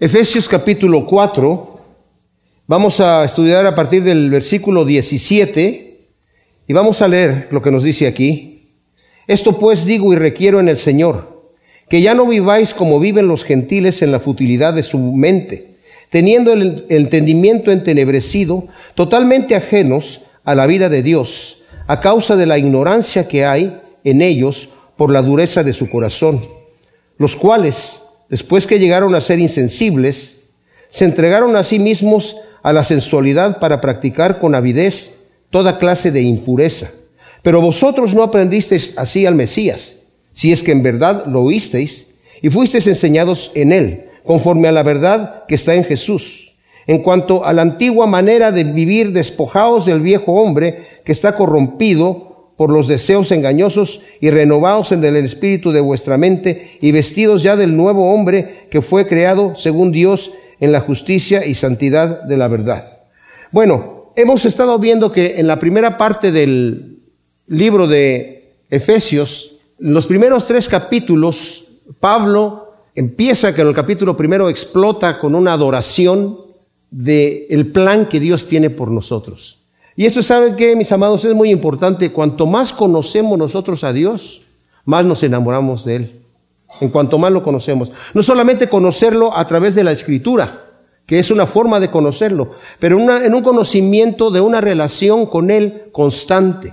Efesios capítulo 4, vamos a estudiar a partir del versículo 17 y vamos a leer lo que nos dice aquí. Esto pues digo y requiero en el Señor, que ya no viváis como viven los gentiles en la futilidad de su mente, teniendo el entendimiento entenebrecido, totalmente ajenos a la vida de Dios, a causa de la ignorancia que hay en ellos por la dureza de su corazón, los cuales después que llegaron a ser insensibles, se entregaron a sí mismos a la sensualidad para practicar con avidez toda clase de impureza. Pero vosotros no aprendisteis así al Mesías, si es que en verdad lo oísteis y fuisteis enseñados en él, conforme a la verdad que está en Jesús. En cuanto a la antigua manera de vivir, despojaos del viejo hombre que está corrompido por los deseos engañosos y renovados en el espíritu de vuestra mente y vestidos ya del nuevo hombre que fue creado según Dios en la justicia y santidad de la verdad. Bueno, hemos estado viendo que en la primera parte del libro de Efesios, en los primeros tres capítulos, Pablo empieza que en el capítulo primero explota con una adoración del el plan que Dios tiene por nosotros. Y esto, ¿saben qué, mis amados? Es muy importante. Cuanto más conocemos nosotros a Dios, más nos enamoramos de Él. En cuanto más lo conocemos. No solamente conocerlo a través de la escritura, que es una forma de conocerlo, pero en un conocimiento de una relación con Él constante,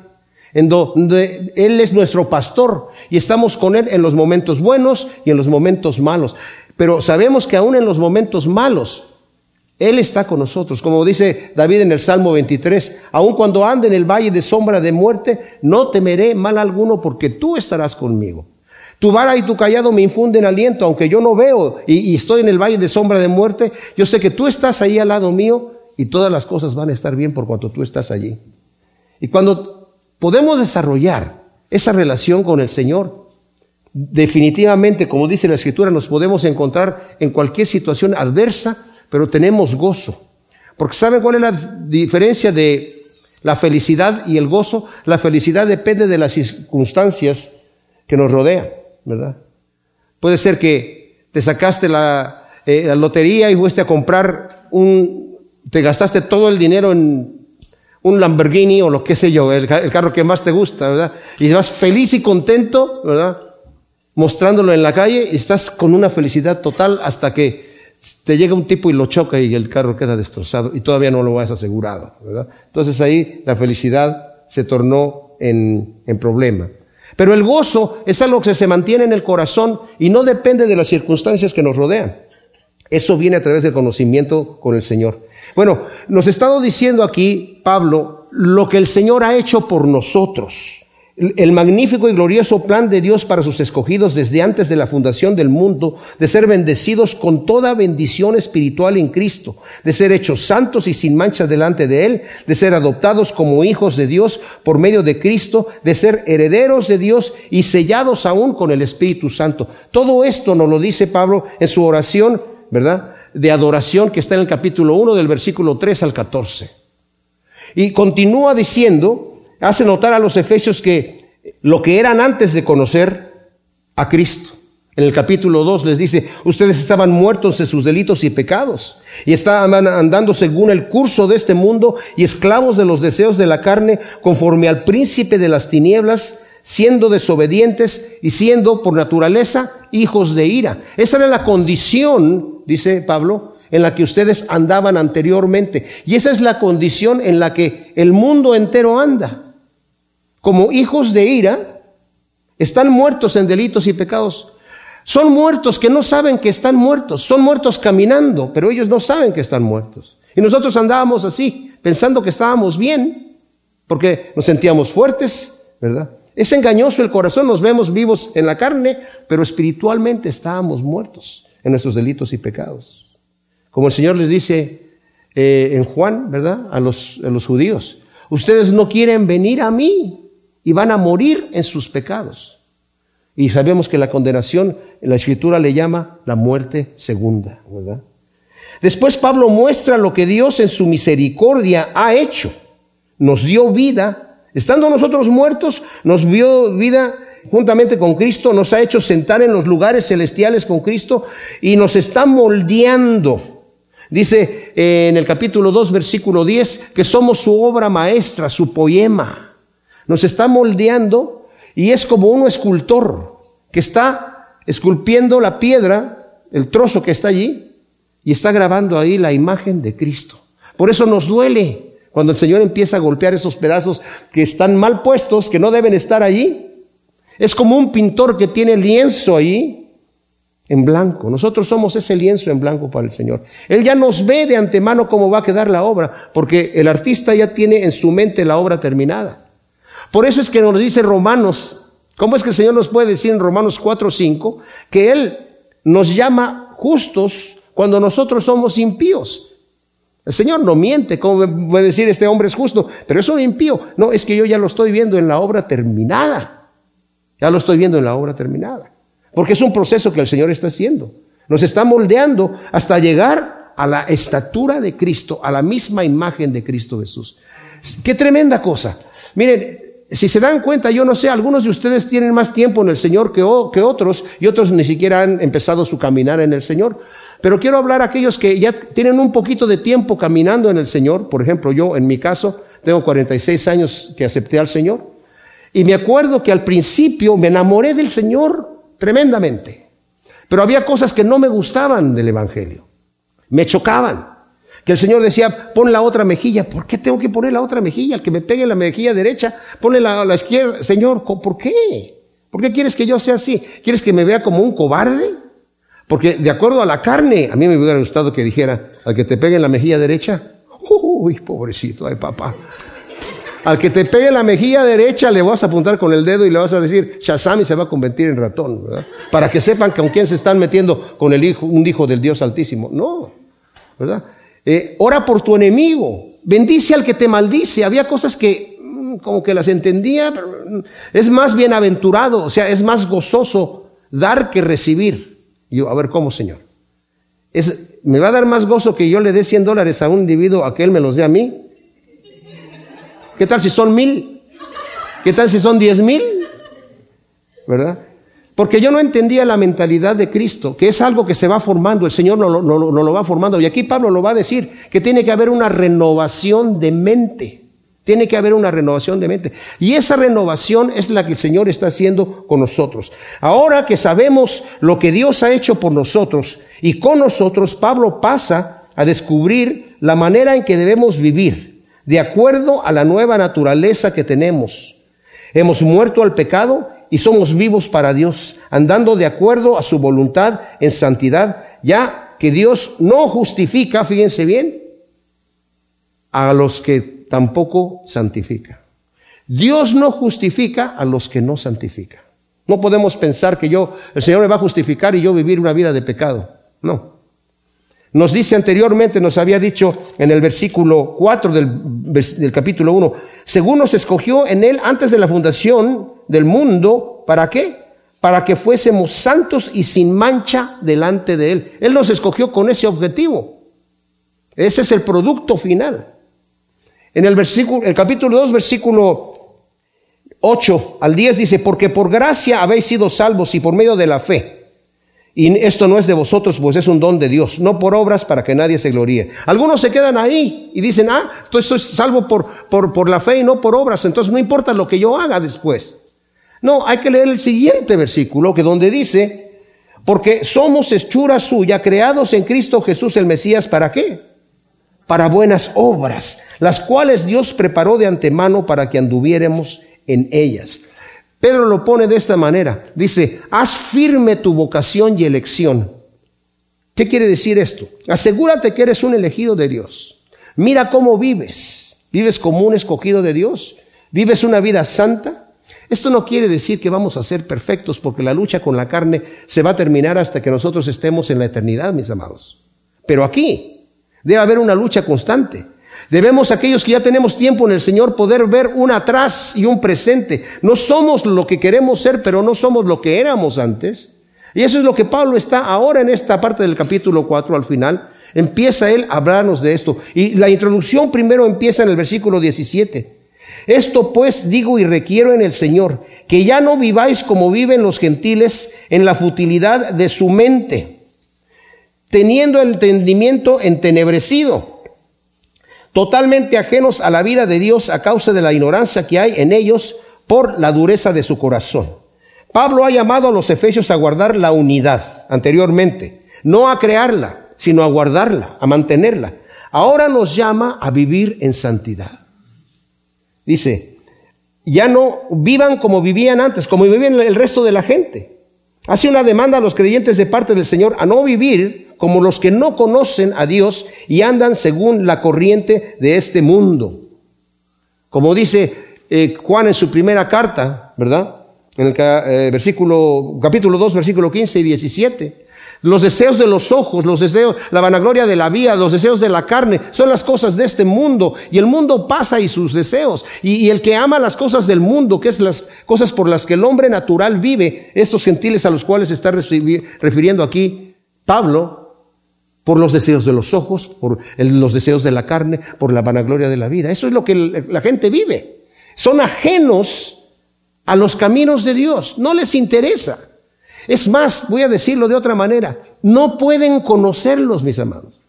en donde Él es nuestro pastor y estamos con Él en los momentos buenos y en los momentos malos. Pero sabemos que aún en los momentos malos, él está con nosotros, como dice David en el Salmo 23, aun cuando ande en el valle de sombra de muerte, no temeré mal alguno porque tú estarás conmigo. Tu vara y tu callado me infunden aliento, aunque yo no veo y, estoy en el valle de sombra de muerte, yo sé que tú estás ahí al lado mío y todas las cosas van a estar bien por cuanto tú estás allí. Y cuando podemos desarrollar esa relación con el Señor, definitivamente, como dice la Escritura, nos podemos encontrar en cualquier situación adversa, pero tenemos gozo. Porque ¿saben cuál es la diferencia de la felicidad y el gozo? La felicidad depende de las circunstancias que nos rodean, ¿verdad? Puede ser que te sacaste la, eh, lotería y fuiste a comprar un, te gastaste todo el dinero en un Lamborghini o lo que sé yo, el, el carro que más te gusta, ¿verdad? Y vas feliz y contento, ¿verdad? Mostrándolo en la calle y estás con una felicidad total hasta que te llega un tipo y lo choca y el carro queda destrozado y todavía no lo has asegurado. Entonces ahí la felicidad se tornó en, en problema. Pero el gozo es algo que se mantiene en el corazón y no depende de las circunstancias que nos rodean. Eso viene a través del conocimiento con el Señor. Bueno, nos ha estado diciendo aquí Pablo lo que el Señor ha hecho por nosotros el magnífico y glorioso plan de Dios para sus escogidos desde antes de la fundación del mundo, de ser bendecidos con toda bendición espiritual en Cristo, de ser hechos santos y sin mancha delante de Él, de ser adoptados como hijos de Dios por medio de Cristo, de ser herederos de Dios y sellados aún con el Espíritu Santo. Todo esto nos lo dice Pablo en su oración, ¿verdad? De adoración que está en el capítulo 1 del versículo 3 al 14. Y continúa diciendo, hace notar a los efesios que lo que eran antes de conocer a Cristo. En el capítulo 2 les dice, ustedes estaban muertos en sus delitos y pecados y estaban andando según el curso de este mundo y esclavos de los deseos de la carne conforme al príncipe de las tinieblas, siendo desobedientes y siendo por naturaleza hijos de ira. Esa era la condición, dice Pablo, en la que ustedes andaban anteriormente. Y esa es la condición en la que el mundo entero anda como hijos de ira, están muertos en delitos y pecados. Son muertos que no saben que están muertos. Son muertos caminando, pero ellos no saben que están muertos. Y nosotros andábamos así, pensando que estábamos bien, porque nos sentíamos fuertes, ¿verdad? Es engañoso el corazón, nos vemos vivos en la carne, pero espiritualmente estábamos muertos en nuestros delitos y pecados. Como el Señor les dice eh, en Juan, ¿verdad? A los, a los judíos, ustedes no quieren venir a mí y van a morir en sus pecados. Y sabemos que la condenación en la escritura le llama la muerte segunda, ¿verdad? Después Pablo muestra lo que Dios en su misericordia ha hecho. Nos dio vida, estando nosotros muertos, nos dio vida juntamente con Cristo, nos ha hecho sentar en los lugares celestiales con Cristo y nos está moldeando. Dice eh, en el capítulo 2, versículo 10, que somos su obra maestra, su poema. Nos está moldeando y es como un escultor que está esculpiendo la piedra, el trozo que está allí, y está grabando ahí la imagen de Cristo. Por eso nos duele cuando el Señor empieza a golpear esos pedazos que están mal puestos, que no deben estar allí. Es como un pintor que tiene lienzo ahí en blanco. Nosotros somos ese lienzo en blanco para el Señor. Él ya nos ve de antemano cómo va a quedar la obra, porque el artista ya tiene en su mente la obra terminada. Por eso es que nos dice Romanos, ¿cómo es que el Señor nos puede decir en Romanos 4 5 que Él nos llama justos cuando nosotros somos impíos? El Señor no miente, como puede decir este hombre es justo, pero es un impío. No, es que yo ya lo estoy viendo en la obra terminada. Ya lo estoy viendo en la obra terminada. Porque es un proceso que el Señor está haciendo. Nos está moldeando hasta llegar a la estatura de Cristo, a la misma imagen de Cristo Jesús. Qué tremenda cosa. Miren, si se dan cuenta, yo no sé, algunos de ustedes tienen más tiempo en el Señor que, otros y otros ni siquiera han empezado su caminar en el Señor. Pero quiero hablar a aquellos que ya tienen un poquito de tiempo caminando en el Señor. Por ejemplo, yo en mi caso tengo 46 años que acepté al Señor. Y me acuerdo que al principio me enamoré del Señor tremendamente. Pero había cosas que no me gustaban del Evangelio. Me chocaban. Que el Señor decía, pon la otra mejilla. ¿Por qué tengo que poner la otra mejilla? El que me pegue la mejilla derecha, ponle la, la izquierda. Señor, ¿por qué? ¿Por qué quieres que yo sea así? ¿Quieres que me vea como un cobarde? Porque de acuerdo a la carne, a mí me hubiera gustado que dijera, al que te pegue en la mejilla derecha, uy, pobrecito, ay papá. Al que te pegue la mejilla derecha le vas a apuntar con el dedo y le vas a decir, Shazam se va a convertir en ratón, ¿verdad? Para que sepan con quién se están metiendo con el hijo, un hijo del Dios Altísimo. No, ¿verdad? Eh, ora por tu enemigo, bendice al que te maldice. Había cosas que mm, como que las entendía, pero mm, es más bienaventurado, o sea, es más gozoso dar que recibir. Y yo, a ver, ¿cómo, Señor? Es, ¿Me va a dar más gozo que yo le dé 100 dólares a un individuo a que él me los dé a mí? ¿Qué tal si son mil? ¿Qué tal si son diez mil? ¿Verdad? Porque yo no entendía la mentalidad de Cristo, que es algo que se va formando, el Señor no, no, no, lo va formando. Y aquí Pablo lo va a decir, que tiene que haber una renovación de mente. Tiene que haber una renovación de mente. Y esa renovación es la que el Señor está haciendo con nosotros. Ahora que sabemos lo que Dios ha hecho por nosotros y con nosotros, Pablo pasa a descubrir la manera en que debemos vivir, de acuerdo a la nueva naturaleza que tenemos. Hemos muerto al pecado y somos vivos para Dios, andando de acuerdo a su voluntad en santidad, ya que Dios no justifica, fíjense bien, a los que tampoco santifica. Dios no justifica a los que no santifica. No podemos pensar que yo, el Señor me va a justificar y yo vivir una vida de pecado. No. Nos dice anteriormente, nos había dicho en el versículo 4 del, capítulo 1, según nos escogió en Él antes de la fundación del mundo, ¿para qué? Para que fuésemos santos y sin mancha delante de Él. Él nos escogió con ese objetivo. Ese es el producto final. En el, versículo, el capítulo 2, versículo 8 al 10 dice, porque por gracia habéis sido salvos y por medio de la fe. Y esto no es de vosotros, pues es un don de Dios, no por obras para que nadie se gloríe. Algunos se quedan ahí y dicen, ah, estoy, salvo por, por, por la fe y no por obras, entonces no importa lo que yo haga después. No, hay que leer el siguiente versículo, que donde dice, porque somos hechura suya, creados en Cristo Jesús el Mesías, ¿para qué? para buenas obras, las cuales Dios preparó de antemano para que anduviéramos en ellas. Pedro lo pone de esta manera. Dice, haz firme tu vocación y elección. ¿Qué quiere decir esto? Asegúrate que eres un elegido de Dios. Mira cómo vives. ¿Vives como un escogido de Dios? ¿Vives una vida santa? Esto no quiere decir que vamos a ser perfectos porque la lucha con la carne se va a terminar hasta que nosotros estemos en la eternidad, mis amados. Pero aquí, Debe haber una lucha constante. Debemos aquellos que ya tenemos tiempo en el Señor poder ver un atrás y un presente. No somos lo que queremos ser, pero no somos lo que éramos antes. Y eso es lo que Pablo está ahora en esta parte del capítulo 4 al final. Empieza él a hablarnos de esto. Y la introducción primero empieza en el versículo 17. Esto pues digo y requiero en el Señor, que ya no viváis como viven los gentiles en la futilidad de su mente, teniendo el entendimiento entenebrecido, totalmente ajenos a la vida de Dios a causa de la ignorancia que hay en ellos por la dureza de su corazón. Pablo ha llamado a los efesios a guardar la unidad anteriormente, no a crearla, sino a guardarla, a mantenerla. Ahora nos llama a vivir en santidad. Dice, ya no vivan como vivían antes, como vivían el resto de la gente. Hace una demanda a los creyentes de parte del Señor a no vivir como los que no conocen a Dios y andan según la corriente de este mundo. Como dice eh, Juan en su primera carta, ¿verdad? En el eh, versículo, capítulo 2, versículo 15 y 17. Los deseos de los ojos, los deseos, la vanagloria de la vida, los deseos de la carne, son las cosas de este mundo. Y el mundo pasa y sus deseos. Y, el que ama las cosas del mundo, que es las cosas por las que el hombre natural vive, estos gentiles a los cuales está refiriendo aquí Pablo, por los deseos de los ojos, por los deseos de la carne, por la vanagloria de la vida. Eso es lo que la gente vive. Son ajenos a los caminos de Dios. No les interesa. Es más, voy a decirlo de otra manera, no pueden conocerlos, mis amados.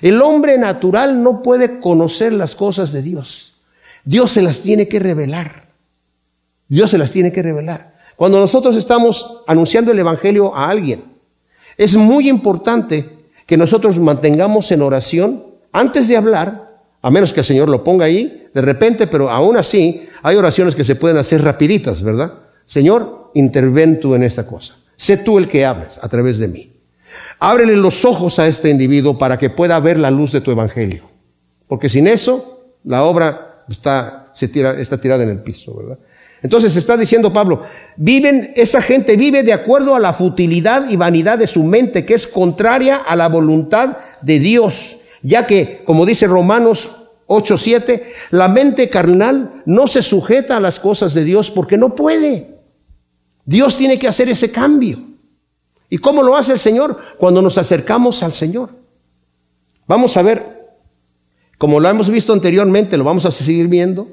El hombre natural no puede conocer las cosas de Dios. Dios se las tiene que revelar. Dios se las tiene que revelar. Cuando nosotros estamos anunciando el Evangelio a alguien, es muy importante que nosotros mantengamos en oración antes de hablar, a menos que el Señor lo ponga ahí de repente, pero aún así hay oraciones que se pueden hacer rapiditas, ¿verdad? Señor, interven tú en esta cosa. Sé tú el que hables a través de mí. Ábrele los ojos a este individuo para que pueda ver la luz de tu evangelio. Porque sin eso, la obra está, se tira, está tirada en el piso, ¿verdad? Entonces está diciendo Pablo, viven, esa gente vive de acuerdo a la futilidad y vanidad de su mente, que es contraria a la voluntad de Dios, ya que, como dice Romanos 8:7, la mente carnal no se sujeta a las cosas de Dios porque no puede. Dios tiene que hacer ese cambio. ¿Y cómo lo hace el Señor? Cuando nos acercamos al Señor. Vamos a ver, como lo hemos visto anteriormente, lo vamos a seguir viendo.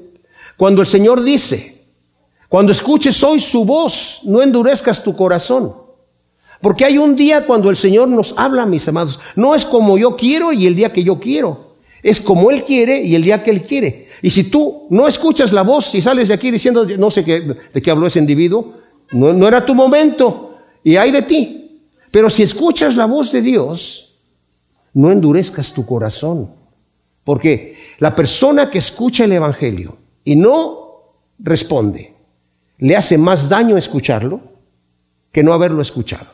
Cuando el Señor dice, cuando escuches hoy su voz, no endurezcas tu corazón. Porque hay un día cuando el Señor nos habla, mis amados. No es como yo quiero y el día que yo quiero. Es como Él quiere y el día que Él quiere. Y si tú no escuchas la voz y sales de aquí diciendo, no sé qué, de qué habló ese individuo, no, era tu momento y hay de ti. Pero si escuchas la voz de Dios, no endurezcas tu corazón. Porque la persona que escucha el Evangelio y no responde, le hace más daño escucharlo que no haberlo escuchado.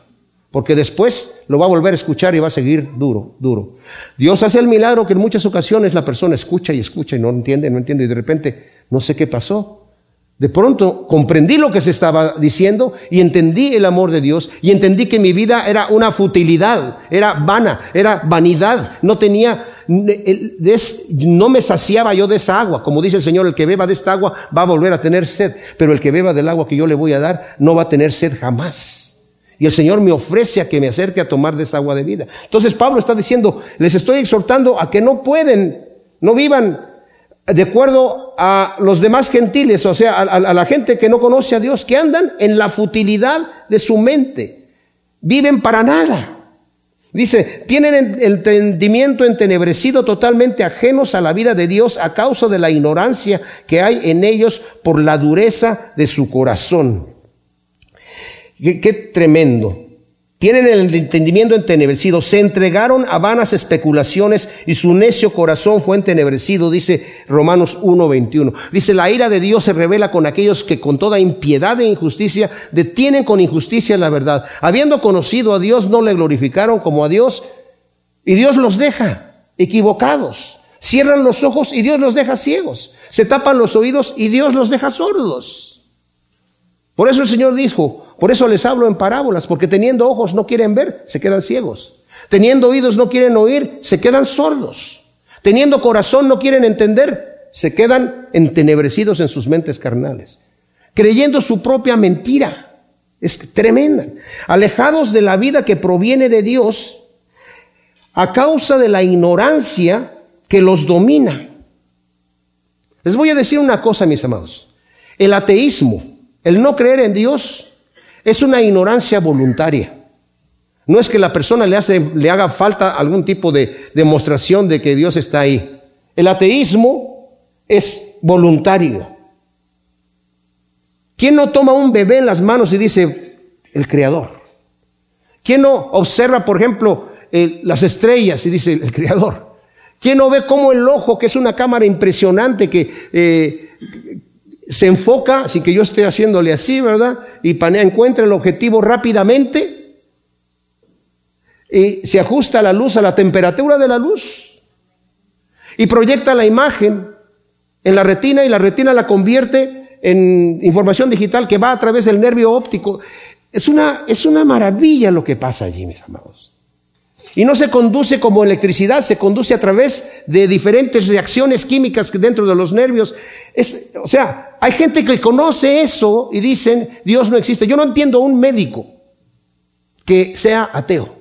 Porque después lo va a volver a escuchar y va a seguir duro, duro. Dios hace el milagro que en muchas ocasiones la persona escucha y escucha y no entiende, no entiende y de repente no sé qué pasó. De pronto comprendí lo que se estaba diciendo y entendí el amor de Dios y entendí que mi vida era una futilidad, era vana, era vanidad, no tenía, no me saciaba yo de esa agua. Como dice el Señor, el que beba de esta agua va a volver a tener sed, pero el que beba del agua que yo le voy a dar no va a tener sed jamás. Y el Señor me ofrece a que me acerque a tomar de esa agua de vida. Entonces Pablo está diciendo, les estoy exhortando a que no pueden, no vivan de acuerdo a los demás gentiles, o sea, a, la gente que no conoce a Dios, que andan en la futilidad de su mente, viven para nada. Dice, tienen entendimiento entenebrecido totalmente ajenos a la vida de Dios a causa de la ignorancia que hay en ellos por la dureza de su corazón. qué tremendo. Tienen el entendimiento entenebrecido, se entregaron a vanas especulaciones y su necio corazón fue entenebrecido, dice Romanos 1:21. Dice, la ira de Dios se revela con aquellos que con toda impiedad e injusticia detienen con injusticia la verdad. Habiendo conocido a Dios, no le glorificaron como a Dios y Dios los deja equivocados. Cierran los ojos y Dios los deja ciegos. Se tapan los oídos y Dios los deja sordos. Por eso el Señor dijo, por eso les hablo en parábolas, porque teniendo ojos no quieren ver, se quedan ciegos. Teniendo oídos no quieren oír, se quedan sordos. Teniendo corazón no quieren entender, se quedan entenebrecidos en sus mentes carnales. Creyendo su propia mentira. Es tremenda. Alejados de la vida que proviene de Dios a causa de la ignorancia que los domina. Les voy a decir una cosa, mis amados. El ateísmo, el no creer en Dios, es una ignorancia voluntaria. No es que la persona le, haga falta algún tipo de demostración de que Dios está ahí. El ateísmo es voluntario. ¿Quién no toma un bebé en las manos y dice, el Creador? ¿Quién no observa, por ejemplo, las estrellas y dice, el Creador? ¿Quién no ve cómo el ojo, que es una cámara impresionante que eh, se enfoca, sin que yo esté haciéndole así, ¿verdad? Y panea, encuentra el objetivo rápidamente y se ajusta la luz a la temperatura de la luz y proyecta la imagen en la retina y la retina la convierte en información digital que va a través del nervio óptico. Es una, es una maravilla lo que pasa allí, mis amados. Y no se conduce como electricidad, se conduce a través de diferentes reacciones químicas dentro de los nervios. Es, o sea, hay gente que conoce eso y dicen, Dios no existe. Yo no entiendo un médico que sea ateo.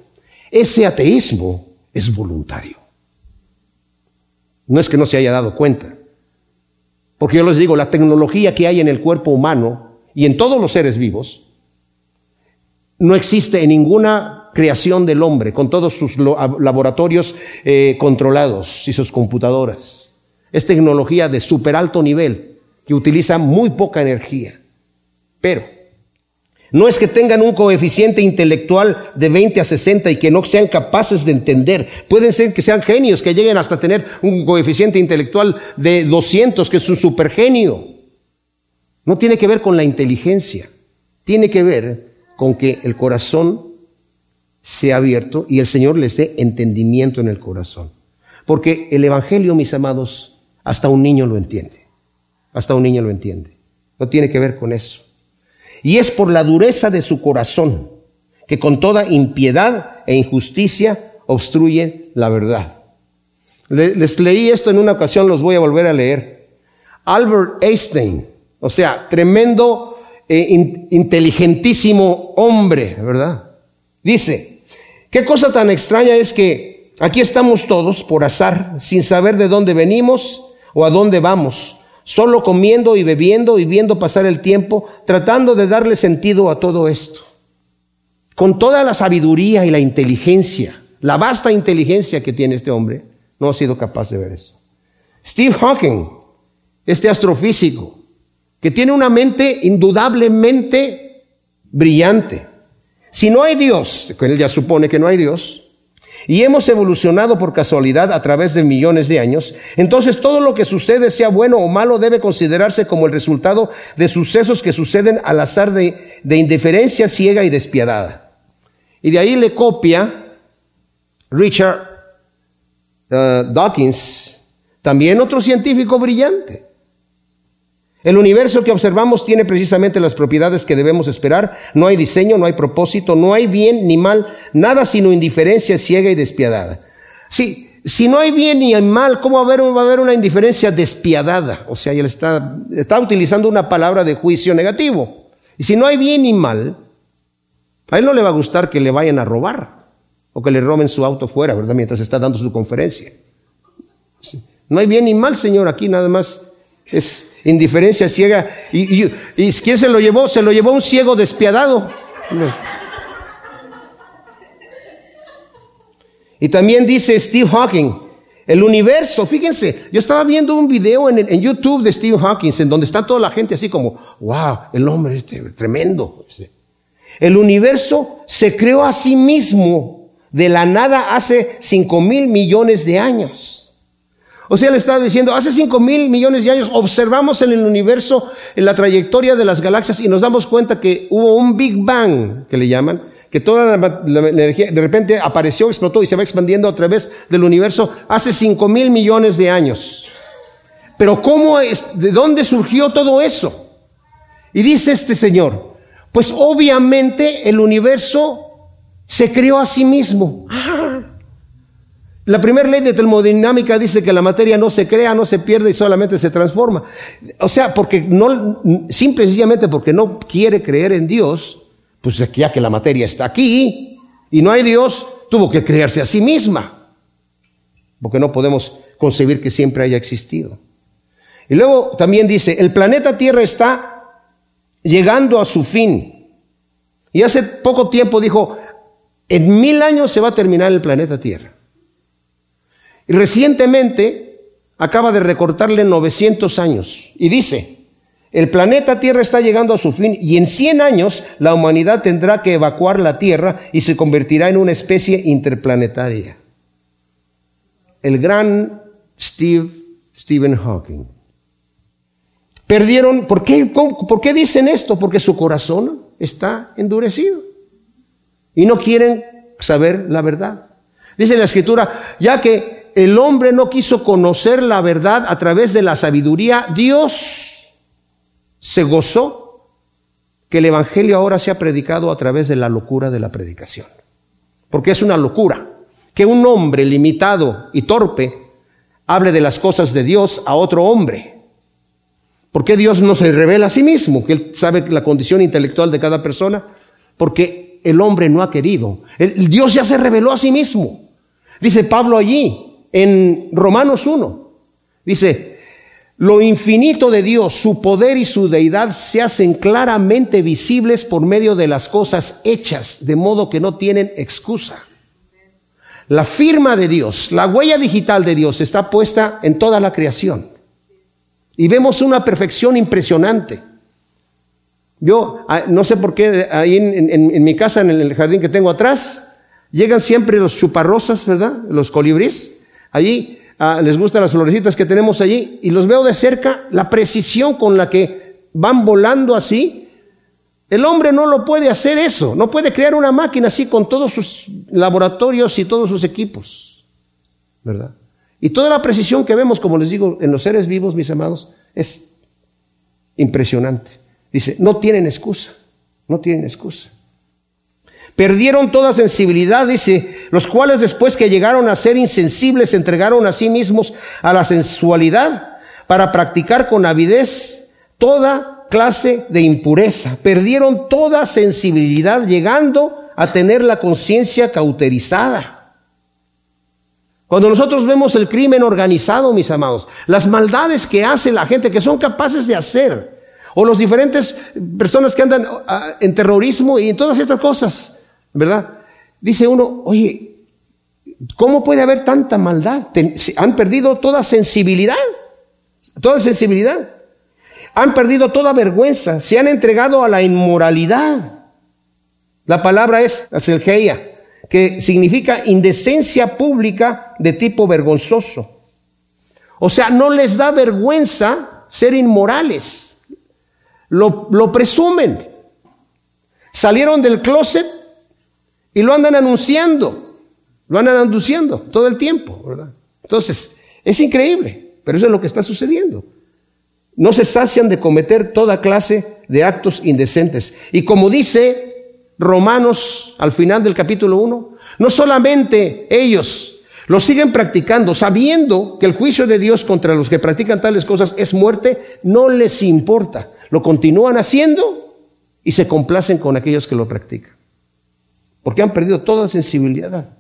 Ese ateísmo es voluntario. No es que no se haya dado cuenta. Porque yo les digo, la tecnología que hay en el cuerpo humano y en todos los seres vivos no existe en ninguna creación del hombre, con todos sus laboratorios eh, controlados y sus computadoras. Es tecnología de super alto nivel que utiliza muy poca energía. Pero no es que tengan un coeficiente intelectual de 20 a 60 y que no sean capaces de entender. Pueden ser que sean genios, que lleguen hasta tener un coeficiente intelectual de 200, que es un supergenio. No tiene que ver con la inteligencia, tiene que ver con que el corazón sea abierto y el Señor les dé entendimiento en el corazón. Porque el Evangelio, mis amados, hasta un niño lo entiende. Hasta un niño lo entiende. No tiene que ver con eso. Y es por la dureza de su corazón que con toda impiedad e injusticia obstruye la verdad. Les leí esto en una ocasión, los voy a volver a leer. Albert Einstein, o sea, tremendo eh, inteligentísimo hombre, ¿verdad? Dice, qué cosa tan extraña es que aquí estamos todos por azar, sin saber de dónde venimos o a dónde vamos, solo comiendo y bebiendo y viendo pasar el tiempo, tratando de darle sentido a todo esto. Con toda la sabiduría y la inteligencia, la vasta inteligencia que tiene este hombre, no ha sido capaz de ver eso. Steve Hawking, este astrofísico, que tiene una mente indudablemente brillante. Si no hay Dios, él ya supone que no hay Dios, y hemos evolucionado por casualidad a través de millones de años, entonces todo lo que sucede, sea bueno o malo, debe considerarse como el resultado de sucesos que suceden al azar de, indiferencia ciega y despiadada. Y de ahí le copia Richard uh, Dawkins, también otro científico brillante. El universo que observamos tiene precisamente las propiedades que debemos esperar. No hay diseño, no hay propósito, no hay bien ni mal, nada sino indiferencia ciega y despiadada. Sí, si no hay bien ni mal, ¿cómo va a haber, va a haber una indiferencia despiadada? O sea, él está, está utilizando una palabra de juicio negativo. Y si no hay bien ni mal, a él no le va a gustar que le vayan a robar o que le roben su auto fuera, ¿verdad? Mientras está dando su conferencia. No hay bien ni mal, Señor, aquí nada más es indiferencia ciega. ¿Y, quién se lo llevó? Se lo llevó un ciego despiadado. Y también dice Steve Hawking, el universo, fíjense, yo estaba viendo un video en, en, YouTube de Steve Hawking, en donde está toda la gente así como, wow, el hombre este, tremendo. El universo se creó a sí mismo de la nada hace cinco mil millones de años. O sea, le está diciendo, hace cinco mil millones de años observamos en el universo en la trayectoria de las galaxias y nos damos cuenta que hubo un Big Bang, que le llaman, que toda la, energía de repente apareció, explotó y se va expandiendo a través del universo hace cinco mil millones de años. Pero ¿cómo es, de dónde surgió todo eso? Y dice este señor, pues obviamente el universo se creó a sí mismo. Ah, la primera ley de termodinámica dice que la materia no se crea, no se pierde y solamente se transforma. O sea, porque no, simple y sencillamente porque no quiere creer en Dios, pues ya que la materia está aquí y no hay Dios, tuvo que crearse a sí misma. Porque no podemos concebir que siempre haya existido. Y luego también dice, el planeta Tierra está llegando a su fin. Y hace poco tiempo dijo, en mil años se va a terminar el planeta Tierra. Y recientemente acaba de recortarle 900 años. Y dice, el planeta Tierra está llegando a su fin y en 100 años la humanidad tendrá que evacuar la Tierra y se convertirá en una especie interplanetaria. El gran Steve, Stephen Hawking. Perdieron, ¿por qué, ¿por qué dicen esto? Porque su corazón está endurecido y no quieren saber la verdad. Dice la escritura, ya que el hombre no quiso conocer la verdad a través de la sabiduría, Dios se gozó que el Evangelio ahora sea predicado a través de la locura de la predicación. Porque es una locura que un hombre limitado y torpe hable de las cosas de Dios a otro hombre. ¿Por qué Dios no se revela a sí mismo? Que Él sabe la condición intelectual de cada persona. Porque el hombre no ha querido. Dios ya se reveló a sí mismo. Dice Pablo allí, en Romanos 1. Dice, lo infinito de Dios, su poder y su deidad se hacen claramente visibles por medio de las cosas hechas, de modo que no tienen excusa. La firma de Dios, la huella digital de Dios está puesta en toda la creación. Y vemos una perfección impresionante. Yo ah, no sé por qué ahí en, mi casa, en el jardín que tengo atrás, llegan siempre los chuparrosas, ¿verdad? Los colibríes. Allí Ah, les gustan las florecitas que tenemos allí y los veo de cerca, la precisión con la que van volando así. El hombre no lo puede hacer eso, no puede crear una máquina así con todos sus laboratorios y todos sus equipos, ¿verdad? Y toda la precisión que vemos, como les digo, en los seres vivos, mis amados, es impresionante. Dice, no tienen excusa, no tienen excusa. Perdieron toda sensibilidad, dice, los cuales después que llegaron a ser insensibles se entregaron a sí mismos a la sensualidad para practicar con avidez toda clase de impureza. Perdieron toda sensibilidad llegando a tener la conciencia cauterizada. Cuando nosotros vemos el crimen organizado, mis amados, las maldades que hace la gente, que son capaces de hacer, o los diferentes personas que andan ah, en terrorismo y en todas estas cosas, ¿verdad? Dice uno, oye, ¿cómo puede haber tanta maldad? Han perdido toda sensibilidad, toda sensibilidad. Han perdido toda vergüenza, se han entregado a la inmoralidad. La palabra es aselgeia, que significa indecencia pública de tipo vergonzoso. O sea, no les da vergüenza ser inmorales. Lo, lo presumen. Salieron del closet y lo andan anunciando, lo andan anunciando todo el tiempo, ¿verdad? Entonces, es increíble, pero eso es lo que está sucediendo. No se sacian de cometer toda clase de actos indecentes. Y como dice Romanos al final del capítulo 1, no solamente ellos lo siguen practicando, sabiendo que el juicio de Dios contra los que practican tales cosas es muerte, no les importa. Lo continúan haciendo y se complacen con aquellos que lo practican porque han perdido toda sensibilidad.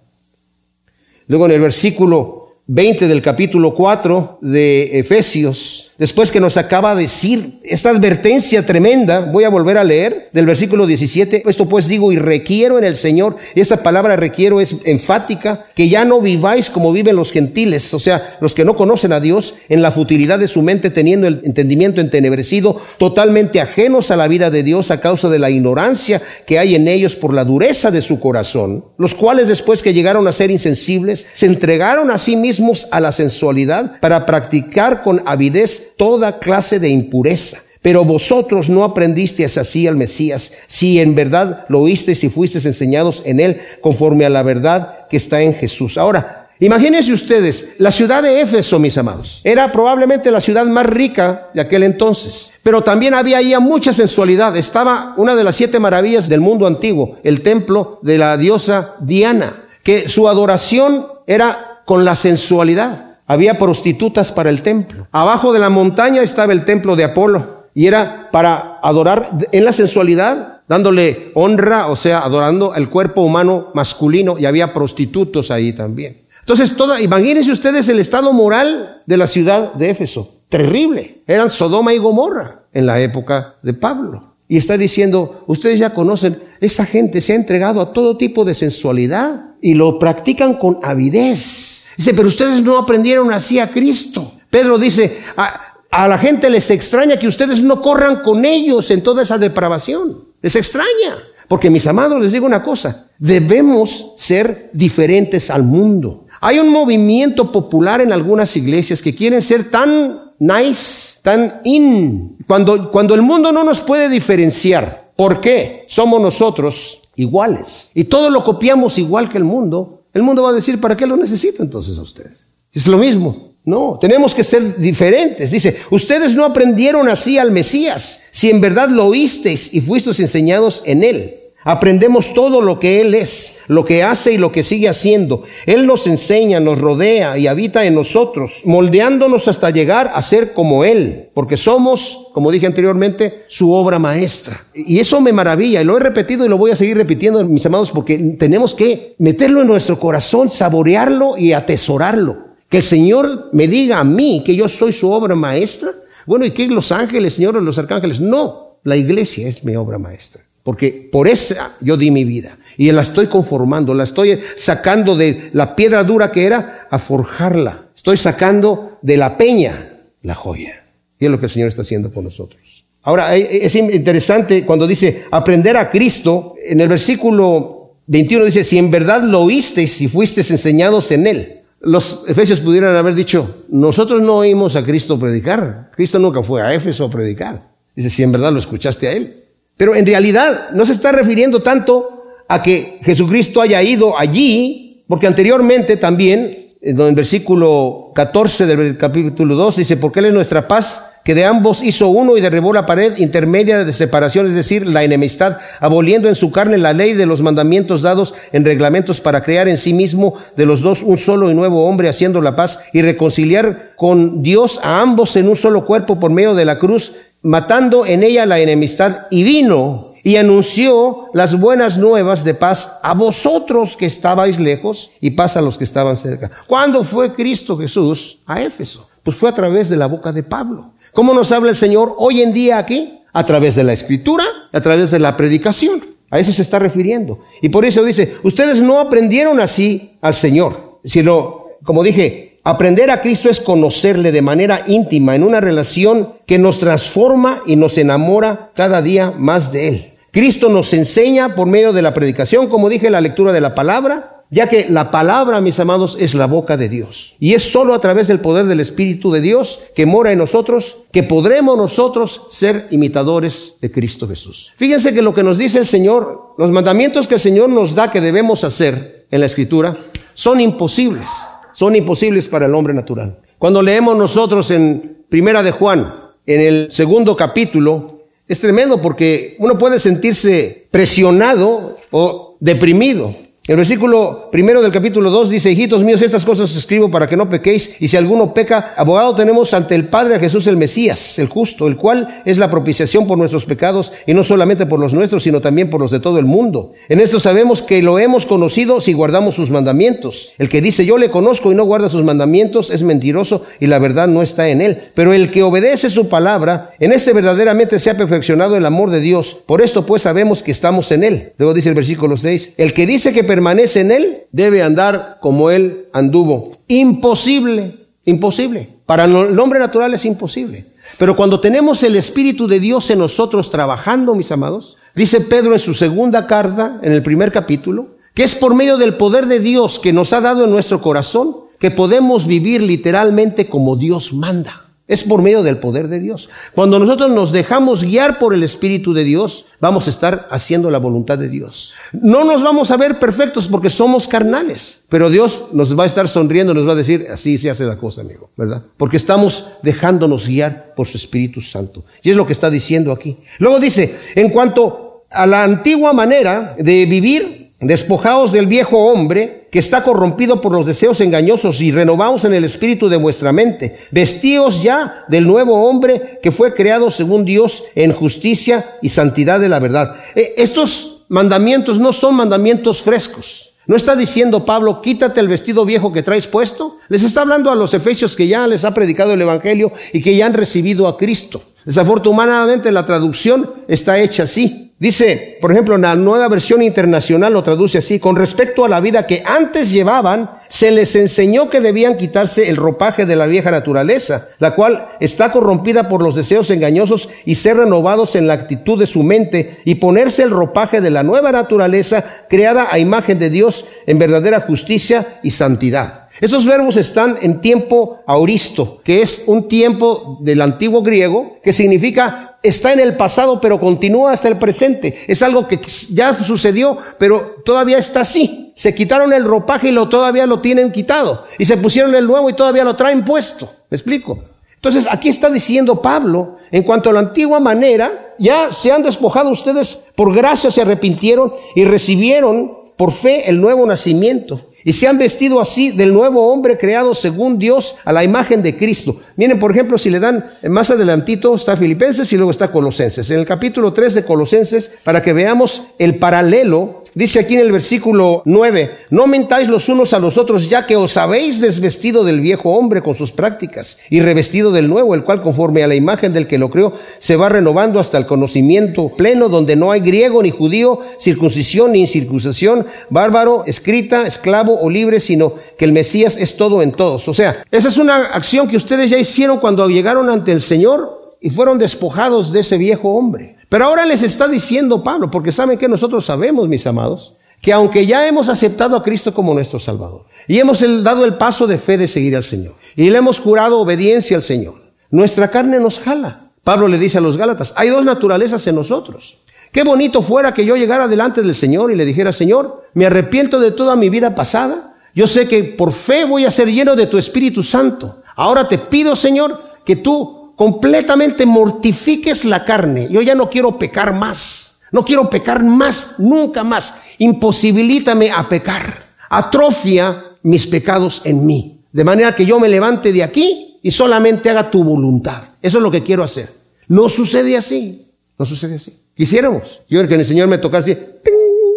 Luego en el versículo 20 del capítulo 4 de Efesios, después que nos acaba de decir esta advertencia tremenda, voy a volver a leer del versículo 17, esto pues digo y requiero en el Señor, y esta palabra requiero es enfática, que ya no viváis como viven los gentiles, o sea, los que no conocen a Dios, en la futilidad de su mente, teniendo el entendimiento entenebrecido, totalmente ajenos a la vida de Dios a causa de la ignorancia que hay en ellos por la dureza de su corazón, los cuales después que llegaron a ser insensibles, se entregaron a sí mismos a la sensualidad para practicar con avidez toda clase de impureza. Pero vosotros no aprendisteis así al Mesías, si en verdad lo oísteis y fuisteis enseñados en él conforme a la verdad que está en Jesús. Ahora, imagínense ustedes, la ciudad de Éfeso, mis amados, era probablemente la ciudad más rica de aquel entonces, pero también había ahí mucha sensualidad. Estaba una de las siete maravillas del mundo antiguo, el templo de la diosa Diana, que su adoración era con la sensualidad. Había prostitutas para el templo. Abajo de la montaña estaba el templo de Apolo y era para adorar en la sensualidad, dándole honra, o sea, adorando el cuerpo humano masculino y había prostitutos ahí también. Entonces, toda, imagínense ustedes el estado moral de la ciudad de Éfeso. terrible. Eran Sodoma y Gomorra en la época de Pablo. Y está diciendo, ustedes ya conocen, esa gente se ha entregado a todo tipo de sensualidad y lo practican con avidez. Dice, pero ustedes no aprendieron así a Cristo. Pedro dice, a, a la gente les extraña que ustedes no corran con ellos en toda esa depravación. Les extraña. Porque mis amados, les digo una cosa, debemos ser diferentes al mundo. Hay un movimiento popular en algunas iglesias que quieren ser tan nice, tan in, cuando, cuando el mundo no nos puede diferenciar. ¿Por qué? Somos nosotros iguales. Y todo lo copiamos igual que el mundo. El mundo va a decir, ¿para qué lo necesito entonces a ustedes? Es lo mismo. No, tenemos que ser diferentes. Dice, ustedes no aprendieron así al Mesías, si en verdad lo oísteis y fuisteis enseñados en él. Aprendemos todo lo que Él es, lo que hace y lo que sigue haciendo. Él nos enseña, nos rodea y habita en nosotros, moldeándonos hasta llegar a ser como Él, porque somos, como dije anteriormente, su obra maestra. Y eso me maravilla, y lo he repetido y lo voy a seguir repitiendo, mis amados, porque tenemos que meterlo en nuestro corazón, saborearlo y atesorarlo. Que el Señor me diga a mí que yo soy su obra maestra. Bueno, ¿y qué los ángeles, Señor, o los arcángeles? No, la iglesia es mi obra maestra. Porque por esa yo di mi vida. Y la estoy conformando, la estoy sacando de la piedra dura que era a forjarla. Estoy sacando de la peña la joya. Y es lo que el Señor está haciendo con nosotros. Ahora, es interesante cuando dice aprender a Cristo, en el versículo 21 dice, si en verdad lo oísteis y fuisteis enseñados en Él. Los efesios pudieran haber dicho, nosotros no oímos a Cristo predicar. Cristo nunca fue a Éfeso a predicar. Dice, si en verdad lo escuchaste a Él. Pero en realidad no se está refiriendo tanto a que Jesucristo haya ido allí, porque anteriormente también, en el versículo 14 del capítulo 2 dice, porque Él es nuestra paz, que de ambos hizo uno y derribó la pared intermedia de separación, es decir, la enemistad, aboliendo en su carne la ley de los mandamientos dados en reglamentos para crear en sí mismo de los dos un solo y nuevo hombre, haciendo la paz y reconciliar con Dios a ambos en un solo cuerpo por medio de la cruz, matando en ella la enemistad, y vino y anunció las buenas nuevas de paz a vosotros que estabais lejos y paz a los que estaban cerca. ¿Cuándo fue Cristo Jesús a Éfeso? Pues fue a través de la boca de Pablo. ¿Cómo nos habla el Señor hoy en día aquí? A través de la escritura, a través de la predicación. A eso se está refiriendo. Y por eso dice, ustedes no aprendieron así al Señor, sino, como dije, Aprender a Cristo es conocerle de manera íntima en una relación que nos transforma y nos enamora cada día más de Él. Cristo nos enseña por medio de la predicación, como dije, la lectura de la palabra, ya que la palabra, mis amados, es la boca de Dios. Y es solo a través del poder del Espíritu de Dios que mora en nosotros que podremos nosotros ser imitadores de Cristo Jesús. Fíjense que lo que nos dice el Señor, los mandamientos que el Señor nos da que debemos hacer en la Escritura, son imposibles son imposibles para el hombre natural. Cuando leemos nosotros en Primera de Juan, en el segundo capítulo, es tremendo porque uno puede sentirse presionado o deprimido el versículo primero del capítulo 2 dice, hijitos míos, estas cosas escribo para que no pequéis, y si alguno peca, abogado tenemos ante el Padre a Jesús el Mesías, el justo, el cual es la propiciación por nuestros pecados, y no solamente por los nuestros, sino también por los de todo el mundo. En esto sabemos que lo hemos conocido si guardamos sus mandamientos. El que dice, yo le conozco y no guarda sus mandamientos, es mentiroso y la verdad no está en él. Pero el que obedece su palabra, en este verdaderamente se ha perfeccionado el amor de Dios. Por esto pues sabemos que estamos en él. Luego dice el versículo 6, el que dice que permanece en Él, debe andar como Él anduvo. Imposible, imposible. Para el hombre natural es imposible. Pero cuando tenemos el Espíritu de Dios en nosotros trabajando, mis amados, dice Pedro en su segunda carta, en el primer capítulo, que es por medio del poder de Dios que nos ha dado en nuestro corazón que podemos vivir literalmente como Dios manda. Es por medio del poder de Dios. Cuando nosotros nos dejamos guiar por el Espíritu de Dios, vamos a estar haciendo la voluntad de Dios. No nos vamos a ver perfectos porque somos carnales, pero Dios nos va a estar sonriendo, nos va a decir, así se hace la cosa, amigo, ¿verdad? Porque estamos dejándonos guiar por su Espíritu Santo. Y es lo que está diciendo aquí. Luego dice, en cuanto a la antigua manera de vivir, Despojaos del viejo hombre que está corrompido por los deseos engañosos y renovaos en el espíritu de vuestra mente. Vestíos ya del nuevo hombre que fue creado según Dios en justicia y santidad de la verdad. Eh, estos mandamientos no son mandamientos frescos. ¿No está diciendo Pablo, quítate el vestido viejo que traes puesto? Les está hablando a los efesios que ya les ha predicado el Evangelio y que ya han recibido a Cristo. Desafortunadamente la traducción está hecha así. Dice, por ejemplo, la nueva versión internacional lo traduce así, con respecto a la vida que antes llevaban, se les enseñó que debían quitarse el ropaje de la vieja naturaleza, la cual está corrompida por los deseos engañosos y ser renovados en la actitud de su mente y ponerse el ropaje de la nueva naturaleza creada a imagen de Dios en verdadera justicia y santidad. Estos verbos están en tiempo auristo, que es un tiempo del antiguo griego que significa está en el pasado, pero continúa hasta el presente. Es algo que ya sucedió, pero todavía está así. Se quitaron el ropaje y lo todavía lo tienen quitado. Y se pusieron el nuevo y todavía lo traen puesto. ¿Me explico? Entonces aquí está diciendo Pablo, en cuanto a la antigua manera, ya se han despojado ustedes, por gracia se arrepintieron y recibieron por fe el nuevo nacimiento y se han vestido así del nuevo hombre creado según Dios a la imagen de Cristo. Miren, por ejemplo, si le dan más adelantito está Filipenses y luego está Colosenses. En el capítulo 3 de Colosenses, para que veamos el paralelo Dice aquí en el versículo 9, no mentáis los unos a los otros, ya que os habéis desvestido del viejo hombre con sus prácticas y revestido del nuevo, el cual conforme a la imagen del que lo creó, se va renovando hasta el conocimiento pleno, donde no hay griego ni judío, circuncisión ni incircuncisión, bárbaro, escrita, esclavo o libre, sino que el Mesías es todo en todos. O sea, esa es una acción que ustedes ya hicieron cuando llegaron ante el Señor y fueron despojados de ese viejo hombre. Pero ahora les está diciendo Pablo, porque saben que nosotros sabemos, mis amados, que aunque ya hemos aceptado a Cristo como nuestro Salvador y hemos dado el paso de fe de seguir al Señor y le hemos jurado obediencia al Señor, nuestra carne nos jala. Pablo le dice a los Gálatas, hay dos naturalezas en nosotros. Qué bonito fuera que yo llegara delante del Señor y le dijera, Señor, me arrepiento de toda mi vida pasada. Yo sé que por fe voy a ser lleno de tu Espíritu Santo. Ahora te pido, Señor, que tú completamente mortifiques la carne. Yo ya no quiero pecar más. No quiero pecar más, nunca más. Imposibilítame a pecar. Atrofia mis pecados en mí. De manera que yo me levante de aquí y solamente haga tu voluntad. Eso es lo que quiero hacer. No sucede así. No sucede así. Quisiéramos. Yo que el Señor me tocara así,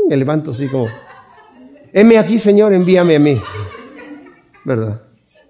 me levanto así como, heme aquí, Señor, envíame a mí. ¿Verdad?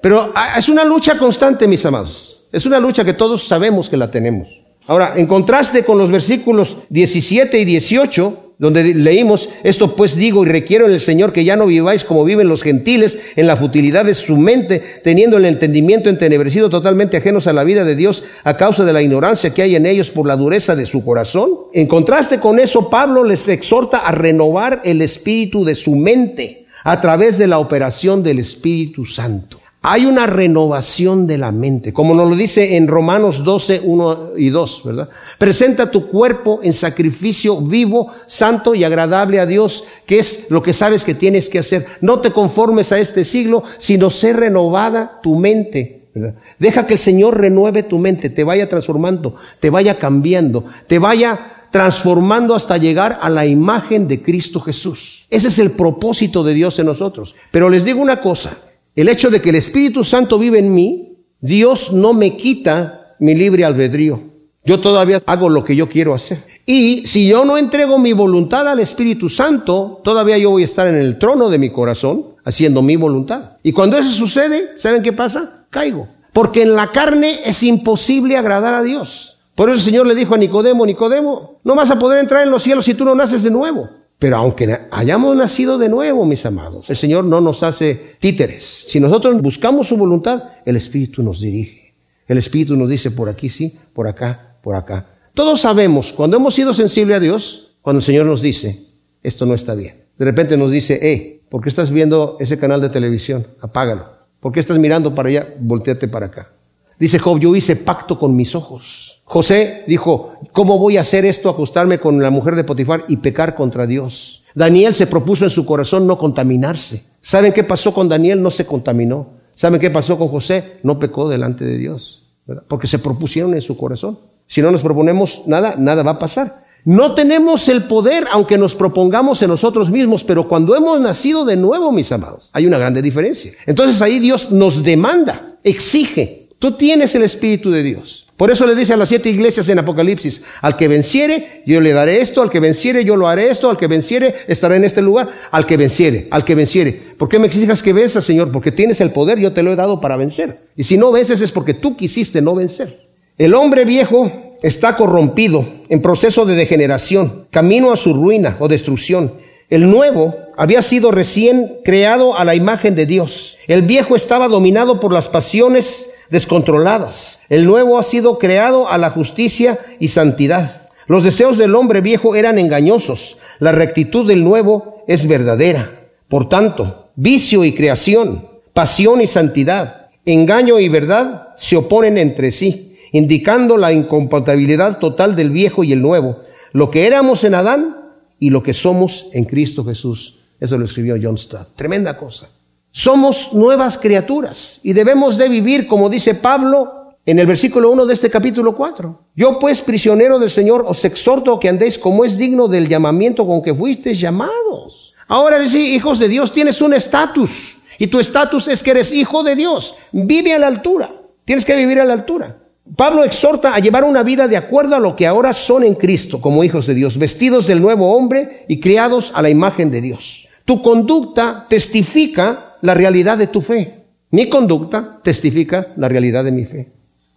Pero ah, es una lucha constante, mis amados. Es una lucha que todos sabemos que la tenemos. Ahora, en contraste con los versículos 17 y 18, donde leímos, esto pues digo y requiero en el Señor que ya no viváis como viven los gentiles en la futilidad de su mente, teniendo el entendimiento entenebrecido totalmente ajenos a la vida de Dios a causa de la ignorancia que hay en ellos por la dureza de su corazón. En contraste con eso, Pablo les exhorta a renovar el espíritu de su mente a través de la operación del Espíritu Santo. Hay una renovación de la mente, como nos lo dice en Romanos 12, 1 y 2, ¿verdad? Presenta tu cuerpo en sacrificio vivo, santo y agradable a Dios, que es lo que sabes que tienes que hacer. No te conformes a este siglo, sino ser renovada tu mente. ¿verdad? Deja que el Señor renueve tu mente, te vaya transformando, te vaya cambiando, te vaya transformando hasta llegar a la imagen de Cristo Jesús. Ese es el propósito de Dios en nosotros. Pero les digo una cosa, el hecho de que el Espíritu Santo vive en mí, Dios no me quita mi libre albedrío. Yo todavía hago lo que yo quiero hacer. Y si yo no entrego mi voluntad al Espíritu Santo, todavía yo voy a estar en el trono de mi corazón haciendo mi voluntad. Y cuando eso sucede, ¿saben qué pasa? Caigo. Porque en la carne es imposible agradar a Dios. Por eso el Señor le dijo a Nicodemo, Nicodemo, no vas a poder entrar en los cielos si tú no naces de nuevo. Pero aunque hayamos nacido de nuevo, mis amados, el Señor no nos hace títeres. Si nosotros buscamos su voluntad, el Espíritu nos dirige. El Espíritu nos dice por aquí sí, por acá, por acá. Todos sabemos, cuando hemos sido sensibles a Dios, cuando el Señor nos dice, esto no está bien. De repente nos dice, eh, ¿por qué estás viendo ese canal de televisión? Apágalo. ¿Por qué estás mirando para allá? Volteate para acá. Dice Job, yo hice pacto con mis ojos. José dijo, ¿cómo voy a hacer esto, acostarme con la mujer de Potifar y pecar contra Dios? Daniel se propuso en su corazón no contaminarse. ¿Saben qué pasó con Daniel? No se contaminó. ¿Saben qué pasó con José? No pecó delante de Dios. Porque se propusieron en su corazón. Si no nos proponemos nada, nada va a pasar. No tenemos el poder, aunque nos propongamos en nosotros mismos, pero cuando hemos nacido de nuevo, mis amados, hay una grande diferencia. Entonces ahí Dios nos demanda, exige Tú tienes el Espíritu de Dios. Por eso le dice a las siete iglesias en Apocalipsis, al que venciere, yo le daré esto, al que venciere, yo lo haré esto, al que venciere, estará en este lugar, al que venciere, al que venciere. ¿Por qué me exijas que venzas, Señor? Porque tienes el poder, yo te lo he dado para vencer. Y si no vences es porque tú quisiste no vencer. El hombre viejo está corrompido, en proceso de degeneración, camino a su ruina o destrucción. El nuevo había sido recién creado a la imagen de Dios. El viejo estaba dominado por las pasiones descontroladas. El nuevo ha sido creado a la justicia y santidad. Los deseos del hombre viejo eran engañosos. La rectitud del nuevo es verdadera. Por tanto, vicio y creación, pasión y santidad, engaño y verdad se oponen entre sí, indicando la incompatibilidad total del viejo y el nuevo. Lo que éramos en Adán y lo que somos en Cristo Jesús. Eso lo escribió John Stott. Tremenda cosa. Somos nuevas criaturas y debemos de vivir, como dice Pablo en el versículo 1 de este capítulo 4. Yo pues, prisionero del Señor, os exhorto que andéis como es digno del llamamiento con que fuisteis llamados. Ahora, sí, hijos de Dios, tienes un estatus y tu estatus es que eres hijo de Dios. Vive a la altura. Tienes que vivir a la altura. Pablo exhorta a llevar una vida de acuerdo a lo que ahora son en Cristo como hijos de Dios, vestidos del nuevo hombre y criados a la imagen de Dios. Tu conducta testifica la realidad de tu fe. Mi conducta testifica la realidad de mi fe.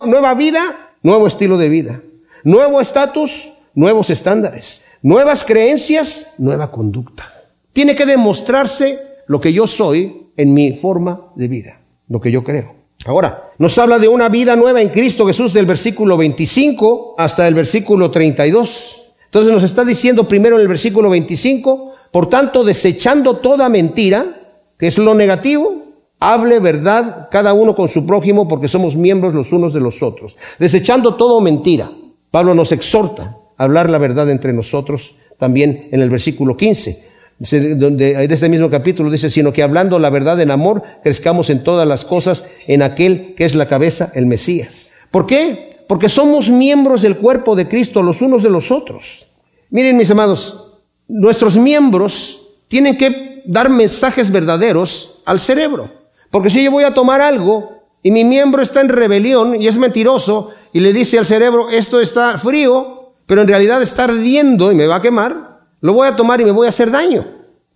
Nueva vida, nuevo estilo de vida. Nuevo estatus, nuevos estándares. Nuevas creencias, nueva conducta. Tiene que demostrarse lo que yo soy en mi forma de vida, lo que yo creo. Ahora, nos habla de una vida nueva en Cristo Jesús del versículo 25 hasta el versículo 32. Entonces nos está diciendo primero en el versículo 25, por tanto, desechando toda mentira, que es lo negativo, hable verdad cada uno con su prójimo porque somos miembros los unos de los otros. Desechando todo mentira. Pablo nos exhorta a hablar la verdad entre nosotros también en el versículo 15 donde de este mismo capítulo dice, sino que hablando la verdad en amor, crezcamos en todas las cosas en aquel que es la cabeza, el Mesías. ¿Por qué? Porque somos miembros del cuerpo de Cristo los unos de los otros. Miren mis amados, nuestros miembros tienen que dar mensajes verdaderos al cerebro. Porque si yo voy a tomar algo y mi miembro está en rebelión y es mentiroso y le dice al cerebro, esto está frío, pero en realidad está ardiendo y me va a quemar, lo voy a tomar y me voy a hacer daño,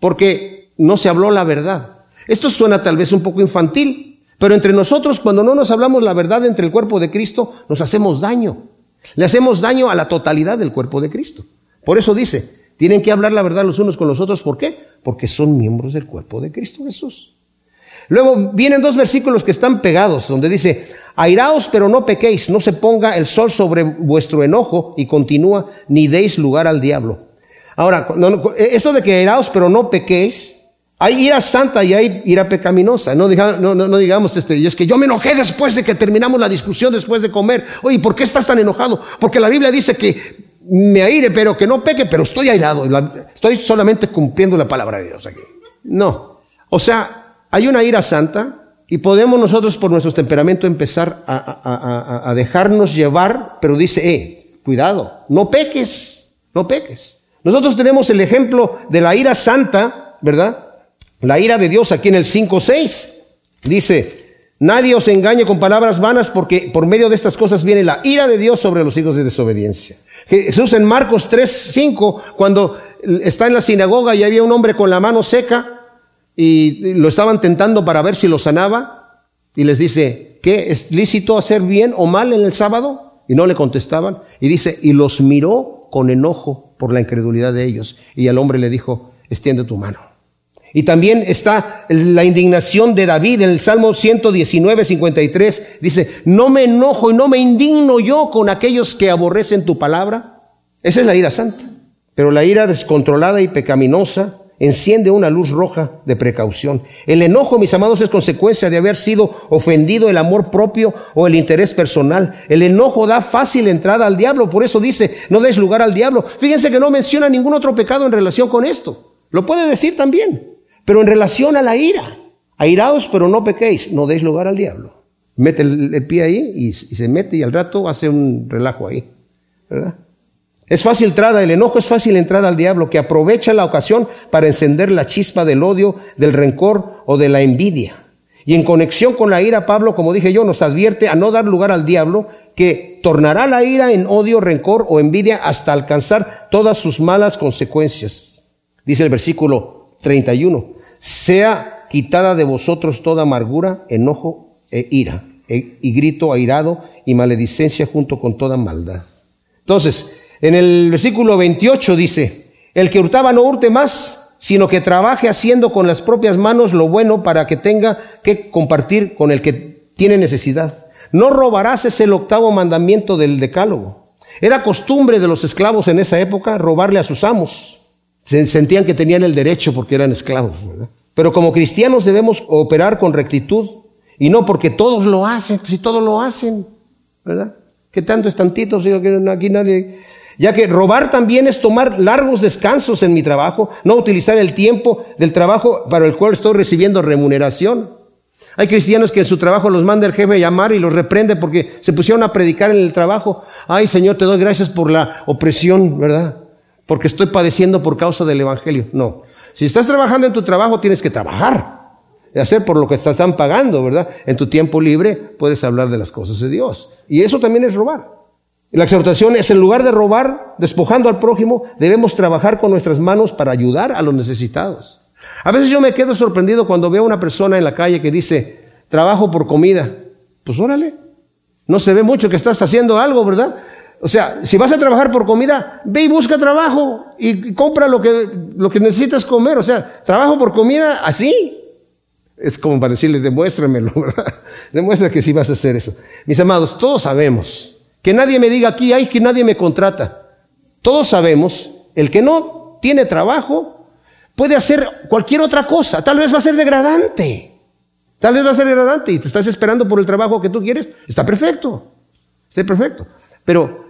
porque no se habló la verdad. Esto suena tal vez un poco infantil, pero entre nosotros cuando no nos hablamos la verdad entre el cuerpo de Cristo, nos hacemos daño. Le hacemos daño a la totalidad del cuerpo de Cristo. Por eso dice, tienen que hablar la verdad los unos con los otros. ¿Por qué? Porque son miembros del cuerpo de Cristo Jesús. Luego vienen dos versículos que están pegados, donde dice, airaos pero no pequéis, no se ponga el sol sobre vuestro enojo y continúa, ni deis lugar al diablo. Ahora, eso de que iraos pero no pequéis, hay ira santa y hay ira pecaminosa. No, no, digamos, este, y es que yo me enojé después de que terminamos la discusión, después de comer. Oye, ¿por qué estás tan enojado? Porque la Biblia dice que me aire, pero que no peque, pero estoy airado. Estoy solamente cumpliendo la palabra de Dios aquí. No. O sea, hay una ira santa y podemos nosotros por nuestro temperamento empezar a, a dejarnos llevar, pero dice, eh, cuidado, no peques, no peques. Nosotros tenemos el ejemplo de la ira santa, ¿verdad? La ira de Dios aquí en el 5.6. Dice, nadie os engañe con palabras vanas porque por medio de estas cosas viene la ira de Dios sobre los hijos de desobediencia. Jesús en Marcos 3.5, cuando está en la sinagoga y había un hombre con la mano seca y lo estaban tentando para ver si lo sanaba y les dice, ¿qué es lícito hacer bien o mal en el sábado? Y no le contestaban. Y dice, y los miró con enojo por la incredulidad de ellos. Y al hombre le dijo, extiende tu mano. Y también está la indignación de David en el Salmo 119, 53. Dice, no me enojo y no me indigno yo con aquellos que aborrecen tu palabra. Esa es la ira santa. Pero la ira descontrolada y pecaminosa enciende una luz roja de precaución. El enojo, mis amados, es consecuencia de haber sido ofendido el amor propio o el interés personal. El enojo da fácil entrada al diablo, por eso dice, no des lugar al diablo. Fíjense que no menciona ningún otro pecado en relación con esto. Lo puede decir también, pero en relación a la ira. Airaos, pero no pequéis, no deis lugar al diablo. Mete el, pie ahí y, y se mete y al rato hace un relajo ahí. ¿Verdad? Es fácil entrada, el enojo es fácil entrada al diablo que aprovecha la ocasión para encender la chispa del odio, del rencor o de la envidia. Y en conexión con la ira, Pablo, como dije yo, nos advierte a no dar lugar al diablo, que tornará la ira en odio, rencor o envidia hasta alcanzar todas sus malas consecuencias. Dice el versículo 31, sea quitada de vosotros toda amargura, enojo e ira, e, y grito airado y maledicencia junto con toda maldad. Entonces, en el versículo 28 dice, el que hurtaba no hurte más, sino que trabaje haciendo con las propias manos lo bueno para que tenga que compartir con el que tiene necesidad. No robarás es el octavo mandamiento del decálogo. Era costumbre de los esclavos en esa época robarle a sus amos. Se sentían que tenían el derecho porque eran esclavos. Pero como cristianos debemos operar con rectitud y no porque todos lo hacen, si todos lo hacen, ¿verdad? ¿Qué tanto es tantito? Aquí nadie ya que robar también es tomar largos descansos en mi trabajo, no utilizar el tiempo del trabajo para el cual estoy recibiendo remuneración. Hay cristianos que en su trabajo los manda el jefe a llamar y los reprende porque se pusieron a predicar en el trabajo. Ay Señor, te doy gracias por la opresión, ¿verdad? Porque estoy padeciendo por causa del Evangelio. No. Si estás trabajando en tu trabajo, tienes que trabajar. Y hacer por lo que te están pagando, ¿verdad? En tu tiempo libre puedes hablar de las cosas de Dios. Y eso también es robar. La exhortación es en lugar de robar, despojando al prójimo, debemos trabajar con nuestras manos para ayudar a los necesitados. A veces yo me quedo sorprendido cuando veo a una persona en la calle que dice, trabajo por comida. Pues órale, no se ve mucho que estás haciendo algo, ¿verdad? O sea, si vas a trabajar por comida, ve y busca trabajo y compra lo que, lo que necesitas comer. O sea, trabajo por comida así. Es como para decirle, demuéstramelo, ¿verdad? Demuestra que sí vas a hacer eso. Mis amados, todos sabemos que nadie me diga aquí, ay, que nadie me contrata. Todos sabemos, el que no tiene trabajo puede hacer cualquier otra cosa. Tal vez va a ser degradante. Tal vez va a ser degradante y te estás esperando por el trabajo que tú quieres. Está perfecto. Está perfecto. Pero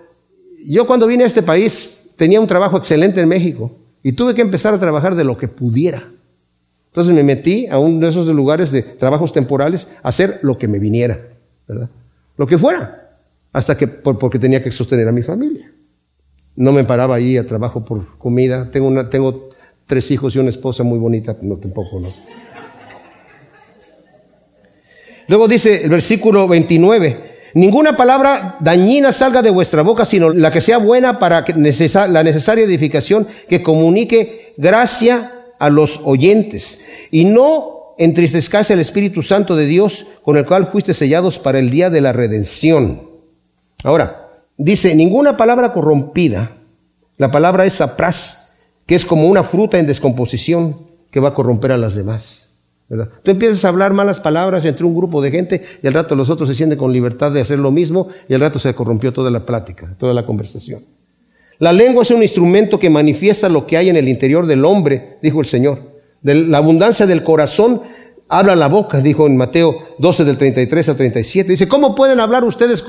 yo cuando vine a este país tenía un trabajo excelente en México y tuve que empezar a trabajar de lo que pudiera. Entonces me metí a uno de esos lugares de trabajos temporales a hacer lo que me viniera, ¿verdad? Lo que fuera hasta que porque tenía que sostener a mi familia. No me paraba ahí a trabajo por comida. Tengo tres hijos y una esposa muy bonita, no tampoco no. Luego dice el versículo 29, ninguna palabra dañina salga de vuestra boca, sino la que sea buena para que la necesaria edificación que comunique gracia a los oyentes. Y no entristezcase el Espíritu Santo de Dios, con el cual fuiste sellados para el día de la redención. Ahora, dice, ninguna palabra corrompida, la palabra es apras, que es como una fruta en descomposición que va a corromper a las demás. Tú empiezas a hablar malas palabras entre un grupo de gente y al rato los otros se sienten con libertad de hacer lo mismo y al rato se corrompió toda la plática, toda la conversación. La lengua es un instrumento que manifiesta lo que hay en el interior del hombre, dijo el Señor. De la abundancia del corazón habla la boca, dijo en Mateo 12 del 33 al 37. Dice, ¿cómo pueden hablar ustedes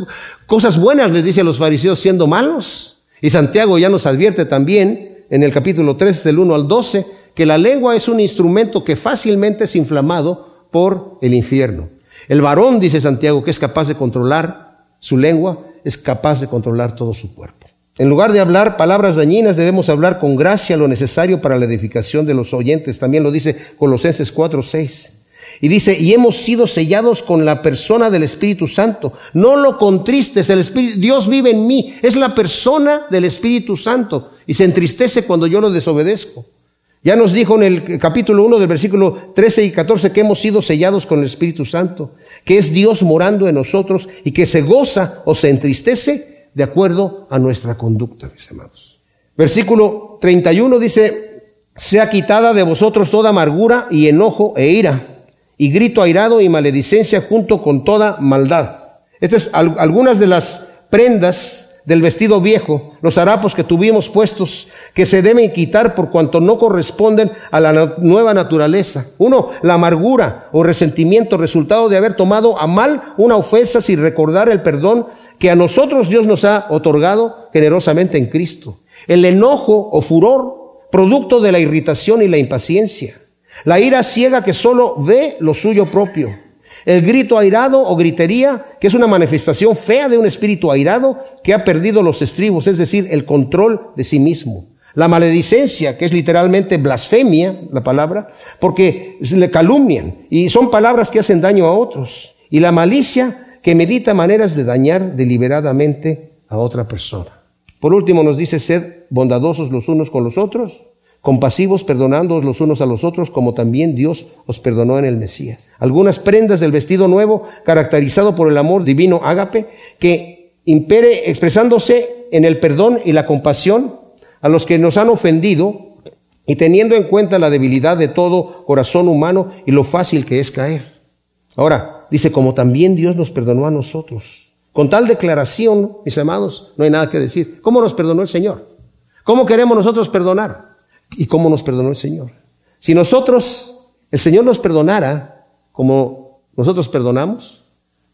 cosas buenas, les dice a los fariseos, siendo malos? Y Santiago ya nos advierte también en el capítulo 3 del 1 al 12 que la lengua es un instrumento que fácilmente es inflamado por el infierno. El varón, dice Santiago, que es capaz de controlar su lengua, es capaz de controlar todo su cuerpo. En lugar de hablar palabras dañinas, debemos hablar con gracia lo necesario para la edificación de los oyentes. También lo dice Colosenses 4, 6. Y dice, y hemos sido sellados con la persona del Espíritu Santo. No lo contristes, el Espíritu, Dios vive en mí, es la persona del Espíritu Santo. Y se entristece cuando yo lo desobedezco. Ya nos dijo en el capítulo 1 del versículo 13 y 14 que hemos sido sellados con el Espíritu Santo, que es Dios morando en nosotros y que se goza o se entristece de acuerdo a nuestra conducta, mis amados. Versículo 31 dice, sea quitada de vosotros toda amargura y enojo e ira y grito airado y maledicencia junto con toda maldad. Estas es algunas de las prendas del vestido viejo, los harapos que tuvimos puestos, que se deben quitar por cuanto no corresponden a la nueva naturaleza. Uno, la amargura o resentimiento, resultado de haber tomado a mal una ofensa sin recordar el perdón que a nosotros Dios nos ha otorgado generosamente en Cristo. El enojo o furor, producto de la irritación y la impaciencia. La ira ciega que solo ve lo suyo propio. El grito airado o gritería, que es una manifestación fea de un espíritu airado que ha perdido los estribos, es decir, el control de sí mismo. La maledicencia, que es literalmente blasfemia, la palabra, porque le calumnian y son palabras que hacen daño a otros. Y la malicia, que medita maneras de dañar deliberadamente a otra persona. Por último nos dice, sed bondadosos los unos con los otros, compasivos, perdonándoos los unos a los otros, como también Dios os perdonó en el Mesías. Algunas prendas del vestido nuevo, caracterizado por el amor divino ágape, que impere expresándose en el perdón y la compasión a los que nos han ofendido y teniendo en cuenta la debilidad de todo corazón humano y lo fácil que es caer. Ahora, dice, como también Dios nos perdonó a nosotros. Con tal declaración, mis amados, no hay nada que decir. ¿Cómo nos perdonó el Señor? ¿Cómo queremos nosotros perdonar? ¿Y cómo nos perdonó el Señor? Si nosotros, el Señor nos perdonara como nosotros perdonamos,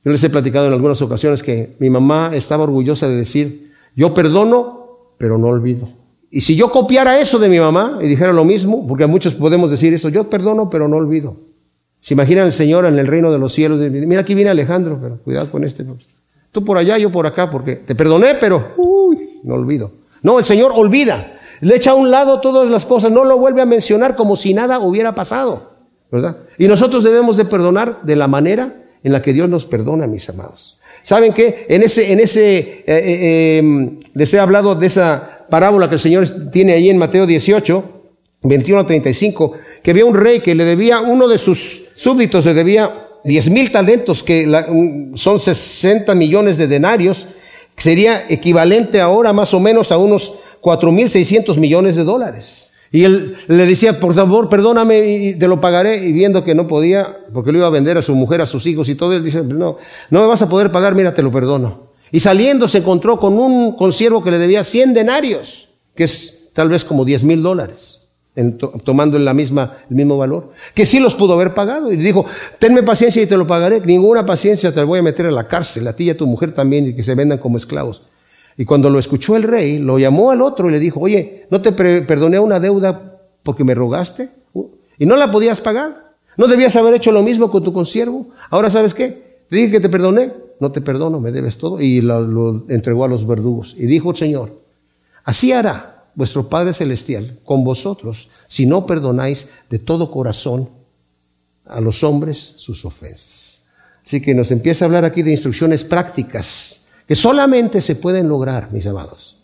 yo les he platicado en algunas ocasiones que mi mamá estaba orgullosa de decir, yo perdono, pero no olvido. Y si yo copiara eso de mi mamá y dijera lo mismo, porque muchos podemos decir eso, yo perdono, pero no olvido. Se imaginan el Señor en el reino de los cielos, mira aquí viene Alejandro, pero cuidado con este. Tú por allá, yo por acá, porque te perdoné, pero uy, no olvido. No, el Señor olvida. Le echa a un lado todas las cosas, no lo vuelve a mencionar como si nada hubiera pasado. ¿Verdad? Y nosotros debemos de perdonar de la manera en la que Dios nos perdona, mis amados. ¿Saben qué? En ese, en ese, eh, eh, em, les he hablado de esa parábola que el Señor tiene ahí en Mateo 18, 21 a 35, que había un rey que le debía, uno de sus súbditos le debía 10 mil talentos, que son 60 millones de denarios, que sería equivalente ahora más o menos a unos 4 mil 600 millones de dólares. Y él le decía, por favor, perdóname y te lo pagaré. Y viendo que no podía, porque lo iba a vender a su mujer, a sus hijos y todo, él dice, no, no me vas a poder pagar, mira, te lo perdono. Y saliendo se encontró con un consiervo que le debía 100 denarios, que es tal vez como 10 mil dólares, tomando la misma, el mismo valor, que sí los pudo haber pagado. Y dijo, tenme paciencia y te lo pagaré. Ninguna paciencia te voy a meter a la cárcel, a ti y a tu mujer también, y que se vendan como esclavos. Y cuando lo escuchó el rey, lo llamó al otro y le dijo, oye, ¿no te perdoné una deuda porque me rogaste? Y no la podías pagar. ¿No debías haber hecho lo mismo con tu consiervo? Ahora, ¿sabes qué? Te dije que te perdoné no te perdono, me debes todo. Y lo, entregó a los verdugos. Y dijo el Señor, así hará vuestro Padre Celestial con vosotros si no perdonáis de todo corazón a los hombres sus ofensas. Así que nos empieza a hablar aquí de instrucciones prácticas que solamente se pueden lograr, mis amados,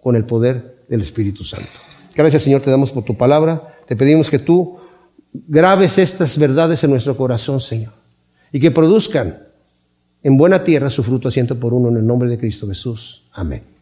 con el poder del Espíritu Santo. Gracias Señor te damos por tu palabra. Te pedimos que tú grabes estas verdades en nuestro corazón, Señor, y que produzcan en buena tierra su fruto asiento por uno en el nombre de Cristo Jesús. Amén.